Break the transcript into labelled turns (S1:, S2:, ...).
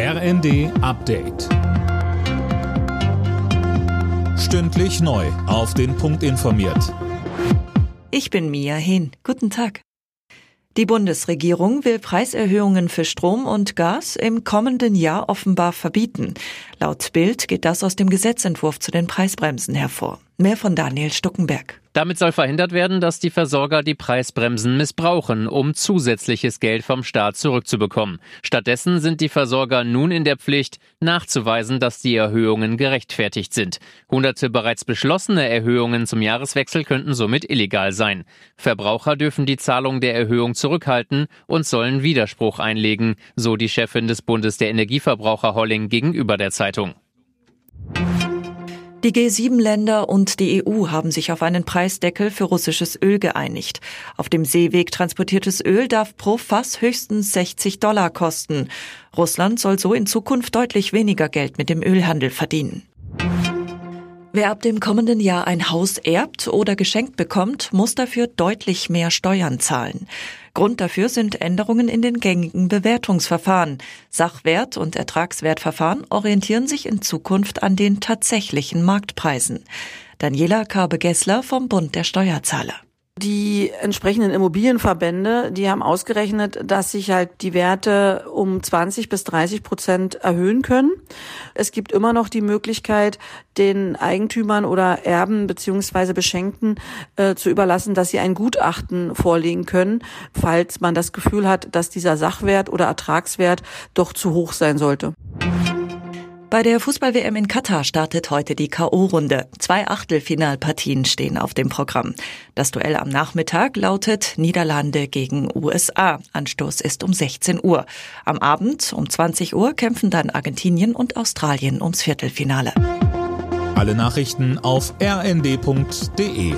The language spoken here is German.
S1: RND Update. Stündlich neu. Auf den Punkt informiert.
S2: Ich bin Mia Hehn. Guten Tag. Die Bundesregierung will Preiserhöhungen für Strom und Gas im kommenden Jahr offenbar verbieten. Laut Bild geht das aus dem Gesetzentwurf zu den Preisbremsen hervor. Mehr von Daniel Stuckenberg.
S3: Damit soll verhindert werden, dass die Versorger die Preisbremsen missbrauchen, um zusätzliches Geld vom Staat zurückzubekommen. Stattdessen sind die Versorger nun in der Pflicht, nachzuweisen, dass die Erhöhungen gerechtfertigt sind. Hunderte bereits beschlossene Erhöhungen zum Jahreswechsel könnten somit illegal sein. Verbraucher dürfen die Zahlung der Erhöhung zurückhalten und sollen Widerspruch einlegen, so die Chefin des Bundes der Energieverbraucher Holling gegenüber der Zeitung.
S2: Die G7-Länder und die EU haben sich auf einen Preisdeckel für russisches Öl geeinigt. Auf dem Seeweg transportiertes Öl darf pro Fass höchstens 60 Dollar kosten. Russland soll so in Zukunft deutlich weniger Geld mit dem Ölhandel verdienen. Wer ab dem kommenden Jahr ein Haus erbt oder geschenkt bekommt, muss dafür deutlich mehr Steuern zahlen. Grund dafür sind Änderungen in den gängigen Bewertungsverfahren. Sachwert- und Ertragswertverfahren orientieren sich in Zukunft an den tatsächlichen Marktpreisen. Daniela Karbe-Gessler vom Bund der Steuerzahler.
S4: Die entsprechenden Immobilienverbände, die haben ausgerechnet, dass sich halt die Werte um 20 bis 30 Prozent erhöhen können. Es gibt immer noch die Möglichkeit, den Eigentümern oder Erben beziehungsweise Beschenkten äh, zu überlassen, dass sie ein Gutachten vorlegen können, falls man das Gefühl hat, dass dieser Sachwert oder Ertragswert doch zu hoch sein sollte.
S2: Bei der Fußball-WM in Katar startet heute die K.O.-Runde. Zwei Achtelfinalpartien stehen auf dem Programm. Das Duell am Nachmittag lautet Niederlande gegen USA. Anstoß ist um 16 Uhr. Am Abend um 20 Uhr kämpfen dann Argentinien und Australien ums Viertelfinale.
S1: Alle Nachrichten auf rnd.de